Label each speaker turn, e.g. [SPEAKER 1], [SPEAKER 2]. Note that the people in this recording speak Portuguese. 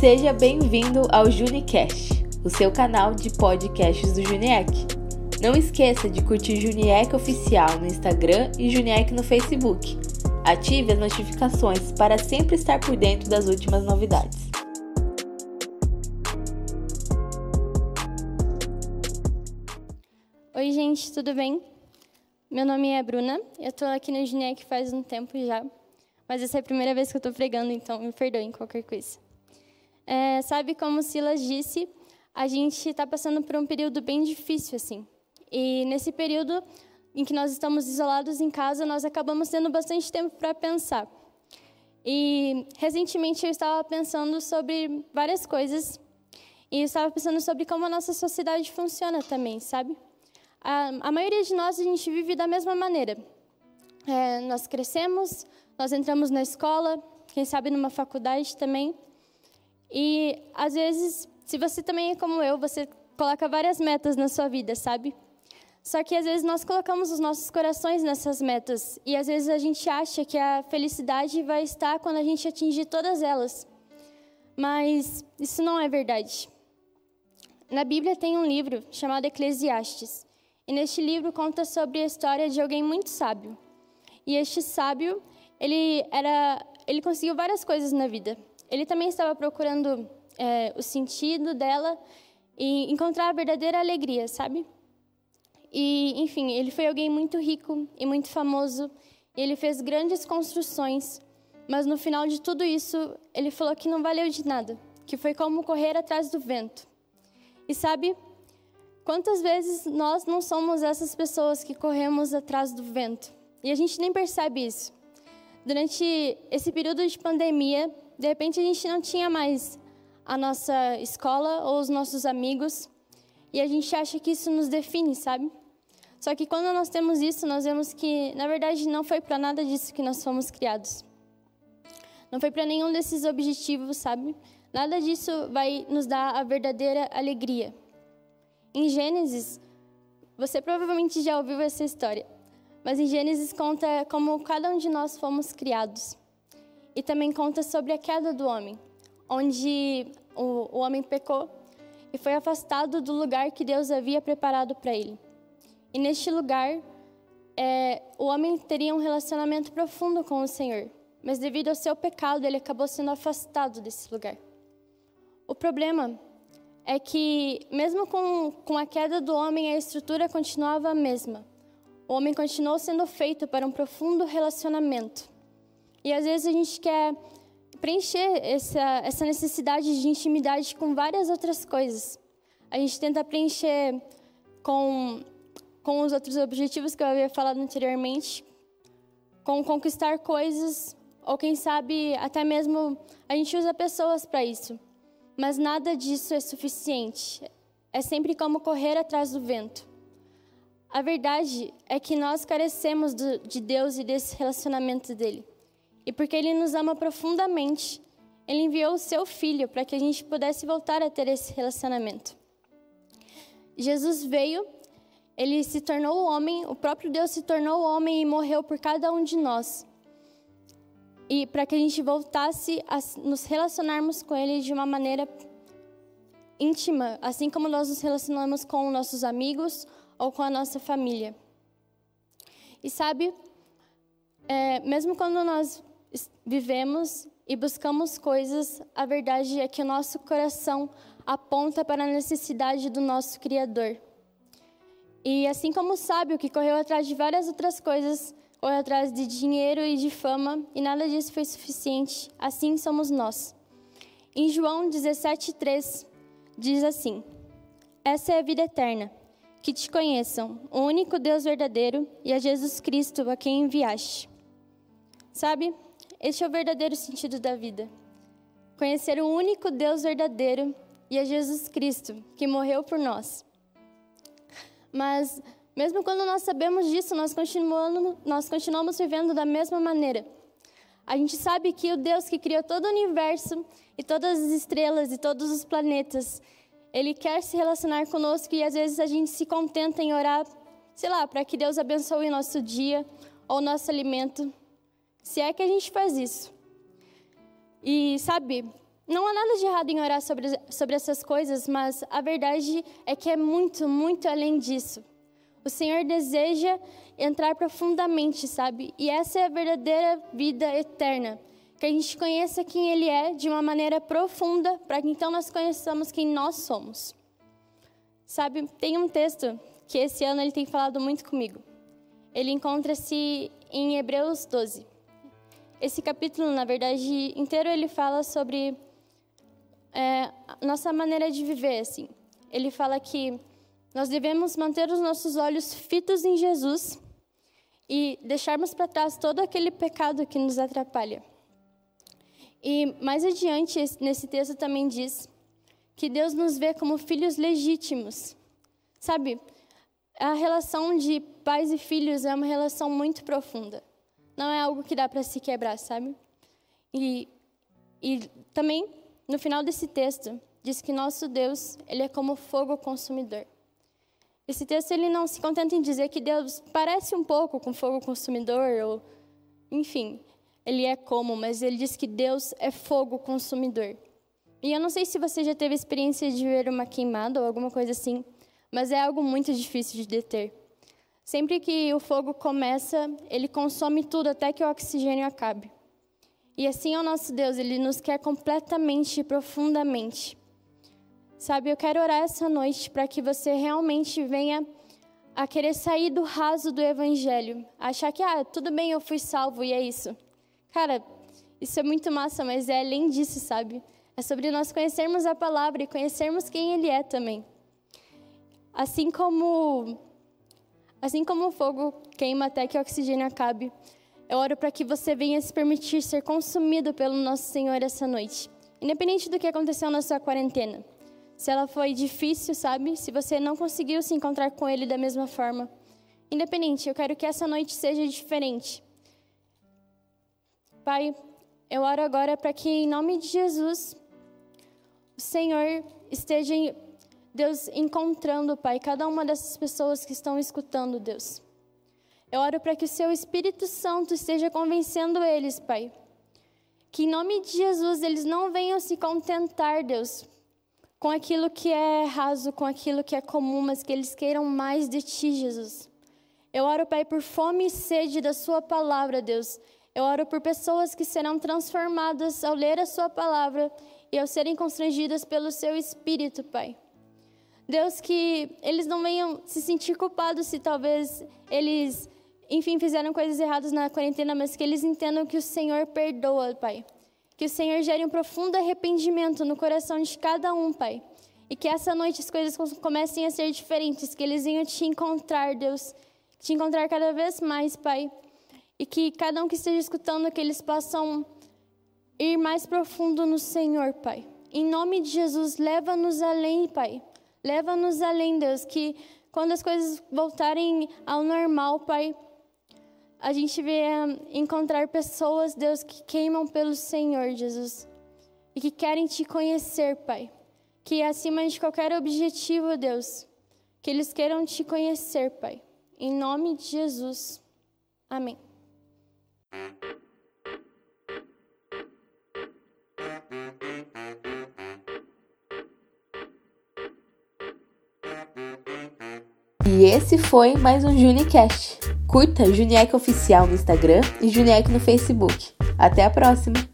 [SPEAKER 1] Seja bem-vindo ao Junicast, o seu canal de podcasts do Juniec. Não esqueça de curtir Juniec Oficial no Instagram e Juniec no Facebook. Ative as notificações para sempre estar por dentro das últimas novidades.
[SPEAKER 2] Oi, gente, tudo bem? Meu nome é Bruna, eu estou aqui no Juniec faz um tempo já, mas essa é a primeira vez que eu estou pregando, então me perdoem qualquer coisa. É, sabe, como Silas disse, a gente está passando por um período bem difícil, assim. E nesse período em que nós estamos isolados em casa, nós acabamos tendo bastante tempo para pensar. E recentemente eu estava pensando sobre várias coisas e eu estava pensando sobre como a nossa sociedade funciona também, sabe? A, a maioria de nós a gente vive da mesma maneira. É, nós crescemos, nós entramos na escola, quem sabe numa faculdade também. E às vezes, se você também é como eu, você coloca várias metas na sua vida, sabe? Só que às vezes nós colocamos os nossos corações nessas metas e às vezes a gente acha que a felicidade vai estar quando a gente atingir todas elas. Mas isso não é verdade. Na Bíblia tem um livro chamado Eclesiastes. E neste livro conta sobre a história de alguém muito sábio. E este sábio, ele era, ele conseguiu várias coisas na vida. Ele também estava procurando é, o sentido dela e encontrar a verdadeira alegria, sabe? E, enfim, ele foi alguém muito rico e muito famoso. E ele fez grandes construções, mas no final de tudo isso, ele falou que não valeu de nada, que foi como correr atrás do vento. E sabe, quantas vezes nós não somos essas pessoas que corremos atrás do vento? E a gente nem percebe isso. Durante esse período de pandemia, de repente a gente não tinha mais a nossa escola ou os nossos amigos e a gente acha que isso nos define, sabe? Só que quando nós temos isso, nós vemos que, na verdade, não foi para nada disso que nós fomos criados. Não foi para nenhum desses objetivos, sabe? Nada disso vai nos dar a verdadeira alegria. Em Gênesis, você provavelmente já ouviu essa história, mas em Gênesis conta como cada um de nós fomos criados e também conta sobre a queda do homem, onde o, o homem pecou e foi afastado do lugar que Deus havia preparado para ele. E neste lugar, é, o homem teria um relacionamento profundo com o Senhor, mas devido ao seu pecado, ele acabou sendo afastado desse lugar. O problema é que, mesmo com, com a queda do homem, a estrutura continuava a mesma. O homem continuou sendo feito para um profundo relacionamento. E às vezes a gente quer preencher essa, essa necessidade de intimidade com várias outras coisas. A gente tenta preencher com, com os outros objetivos que eu havia falado anteriormente, com conquistar coisas, ou quem sabe até mesmo a gente usa pessoas para isso. Mas nada disso é suficiente. É sempre como correr atrás do vento. A verdade é que nós carecemos do, de Deus e desse relacionamento dele. E porque Ele nos ama profundamente, Ele enviou o Seu Filho para que a gente pudesse voltar a ter esse relacionamento. Jesus veio, Ele se tornou homem, o próprio Deus se tornou homem e morreu por cada um de nós. E para que a gente voltasse a nos relacionarmos com Ele de uma maneira íntima, assim como nós nos relacionamos com nossos amigos ou com a nossa família. E sabe, é, mesmo quando nós vivemos e buscamos coisas, a verdade é que o nosso coração aponta para a necessidade do nosso Criador. E assim como o sábio que correu atrás de várias outras coisas, correu atrás de dinheiro e de fama, e nada disso foi suficiente, assim somos nós. Em João 17,3 diz assim: Essa é a vida eterna, que te conheçam, o único Deus verdadeiro e a Jesus Cristo a quem enviaste. Sabe, este é o verdadeiro sentido da vida. Conhecer o único Deus verdadeiro e a Jesus Cristo, que morreu por nós. Mas, mesmo quando nós sabemos disso, nós continuamos, nós continuamos vivendo da mesma maneira. A gente sabe que o Deus que criou todo o universo e todas as estrelas e todos os planetas, ele quer se relacionar conosco e às vezes a gente se contenta em orar, sei lá, para que Deus abençoe o nosso dia ou o nosso alimento. Se é que a gente faz isso. E sabe, não há nada de errado em orar sobre, sobre essas coisas, mas a verdade é que é muito, muito além disso. O Senhor deseja entrar profundamente, sabe? E essa é a verdadeira vida eterna. Que a gente conheça quem Ele é de uma maneira profunda, para que então nós conheçamos quem nós somos. Sabe, tem um texto que esse ano ele tem falado muito comigo. Ele encontra-se em Hebreus 12. Esse capítulo, na verdade, inteiro ele fala sobre é, nossa maneira de viver, assim. Ele fala que nós devemos manter os nossos olhos fitos em Jesus e deixarmos para trás todo aquele pecado que nos atrapalha. E mais adiante, nesse texto também diz que Deus nos vê como filhos legítimos. Sabe, a relação de pais e filhos é uma relação muito profunda. Não é algo que dá para se quebrar, sabe? E, e também, no final desse texto, diz que nosso Deus, ele é como fogo consumidor. Esse texto ele não se contenta em dizer que Deus parece um pouco com fogo consumidor ou enfim, ele é como, mas ele diz que Deus é fogo consumidor. E eu não sei se você já teve experiência de ver uma queimada ou alguma coisa assim, mas é algo muito difícil de deter. Sempre que o fogo começa, ele consome tudo até que o oxigênio acabe. E assim é o nosso Deus, ele nos quer completamente e profundamente. Sabe, eu quero orar essa noite para que você realmente venha a querer sair do raso do evangelho, achar que ah, tudo bem, eu fui salvo e é isso. Cara, isso é muito massa, mas é além disso, sabe? É sobre nós conhecermos a palavra e conhecermos quem ele é também. Assim como assim como o fogo queima até que o oxigênio acabe, eu oro para que você venha se permitir ser consumido pelo nosso Senhor essa noite, independente do que aconteceu na sua quarentena se ela foi difícil, sabe? Se você não conseguiu se encontrar com Ele da mesma forma. Independente, eu quero que essa noite seja diferente. Pai, eu oro agora para que, em nome de Jesus, o Senhor esteja, Deus, encontrando, Pai, cada uma dessas pessoas que estão escutando, Deus. Eu oro para que o Seu Espírito Santo esteja convencendo eles, Pai. Que, em nome de Jesus, eles não venham se contentar, Deus, com aquilo que é raso, com aquilo que é comum, mas que eles queiram mais de Ti, Jesus. Eu oro, Pai, por fome e sede da Sua palavra, Deus. Eu oro por pessoas que serão transformadas ao ler a Sua palavra e ao serem constrangidas pelo Seu Espírito, Pai. Deus, que eles não venham se sentir culpados se talvez eles, enfim, fizeram coisas erradas na quarentena, mas que eles entendam que o Senhor perdoa, Pai. Que o Senhor gere um profundo arrependimento no coração de cada um, Pai. E que essa noite as coisas comecem a ser diferentes, que eles venham te encontrar, Deus. Te encontrar cada vez mais, Pai. E que cada um que esteja escutando, que eles possam ir mais profundo no Senhor, Pai. Em nome de Jesus, leva-nos além, Pai. Leva-nos além, Deus, que quando as coisas voltarem ao normal, Pai, a gente vê encontrar pessoas, Deus, que queimam pelo Senhor, Jesus, e que querem te conhecer, Pai. Que acima de qualquer objetivo, Deus, que eles queiram te conhecer, Pai. Em nome de Jesus. Amém.
[SPEAKER 1] E esse foi mais um JuniCast. Curta Juniec Oficial no Instagram e Juniec no Facebook. Até a próxima!